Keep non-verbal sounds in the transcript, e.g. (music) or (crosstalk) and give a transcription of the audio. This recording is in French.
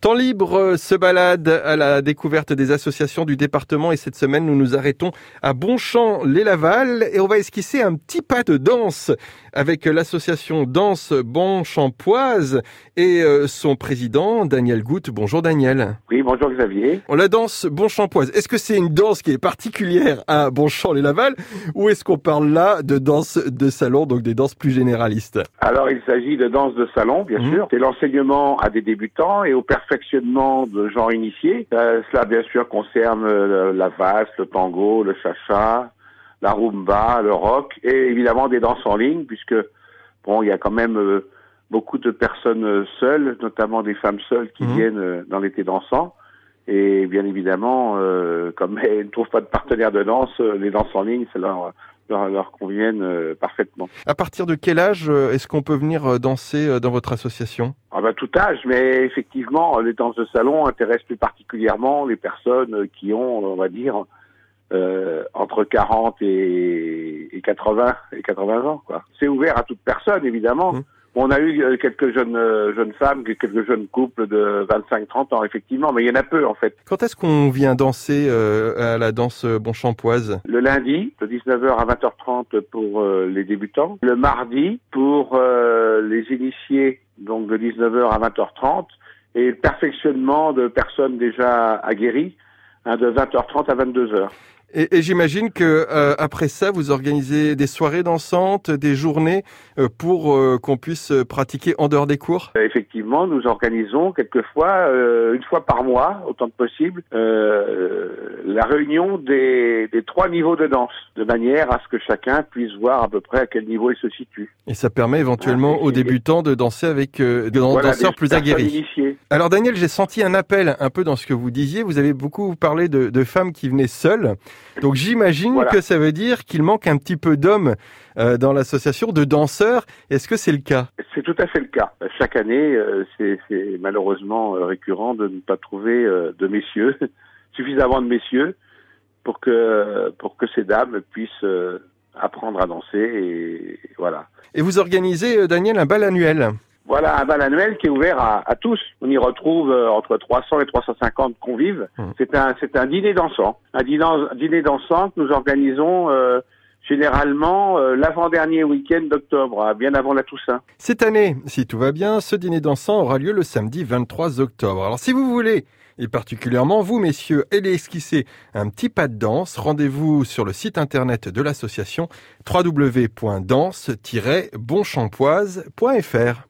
Temps libre se balade à la découverte des associations du département et cette semaine nous nous arrêtons à Bonchamp-les-Laval et on va esquisser un petit pas de danse avec l'association Danse Bonchampoise et euh, son président Daniel Goutte. Bonjour Daniel. Oui, bonjour Xavier. On la danse Bonchampoise. Est-ce que c'est une danse qui est particulière à Bonchamp-les-Laval ou est-ce qu'on parle là de danse de salon, donc des danses plus généralistes? Alors il s'agit de danse de salon, bien Mhm. sûr. C'est l'enseignement à des débutants et au perfectionnement de gens initiés. Euh, cela, bien sûr, concerne euh, la valse, le tango, le cha-cha, la rumba, le rock et évidemment des danses en ligne, puisque bon, il y a quand même euh, beaucoup de personnes seules, notamment des femmes seules qui Mhm. viennent dans l'été dansant. Et bien évidemment, euh, comme elles ne trouvent pas de partenaire de danse, euh, les danses en ligne, ça leur, leur, leur conviennent euh, parfaitement. À partir de quel âge euh, est-ce qu'on peut venir danser dans votre association? Ah bah, tout âge, mais effectivement, les danses de salon intéressent plus particulièrement les personnes qui ont, on va dire, euh, entre 40 et, et 80 et 80 ans. quoi. C'est ouvert à toute personne, évidemment. Mhm. On a eu euh, quelques jeunes euh, jeunes femmes, quelques jeunes couples de 25-30 ans, effectivement, mais il y en a peu en fait. Quand est-ce qu'on vient danser euh, à la danse Bonchampoise? Le lundi, de 19h à 20h30 pour euh, les débutants. Le mardi, pour euh, les initiés, donc de 19h à 20h30. Et le perfectionnement de personnes déjà aguerries, hein, de 20h30 à 22h. Et, et j'imagine que euh, après ça, vous organisez des soirées dansantes, des journées euh, pour euh, qu'on puisse euh, pratiquer en dehors des cours? Euh, Effectivement, nous organisons quelquefois, euh, une fois par mois, autant que possible, euh, la réunion des, des trois niveaux de danse, de manière à ce que chacun puisse voir à peu près à quel niveau il se situe. Et ça permet éventuellement Ah, aux débutants de danser avec euh, des Voilà, danseurs des plus aguerris. Alors Daniel, j'ai senti un appel un peu dans ce que vous disiez. Vous avez beaucoup parlé de, de femmes qui venaient seules. Donc j'imagine Voilà. que ça veut dire qu'il manque un petit peu d'hommes euh, dans l'association, de danseurs. Est-ce que c'est le cas? C'est tout à fait le cas. Chaque année, euh, c'est malheureusement euh, récurrent de ne pas trouver euh, de messieurs, (laughs) suffisamment de messieurs, pour que pour que ces dames puissent apprendre à danser et voilà. Et vous organisez, Daniel, un bal annuel? Voilà un bal annuel qui est ouvert à, à tous. On y retrouve euh, entre 300 et 350 convives. Mhm. C'est un c'est un dîner dansant, un dîner, un dîner dansant que nous organisons euh, généralement euh, l'avant-dernier week-end d'octobre, hein, bien avant la Toussaint. Cette année, si tout va bien, ce dîner dansant aura lieu le samedi 23 octobre. Alors si vous voulez, et particulièrement vous messieurs, allez esquisser un petit pas de danse, rendez-vous sur le site internet de l'association www.danse-bonchampoise.fr.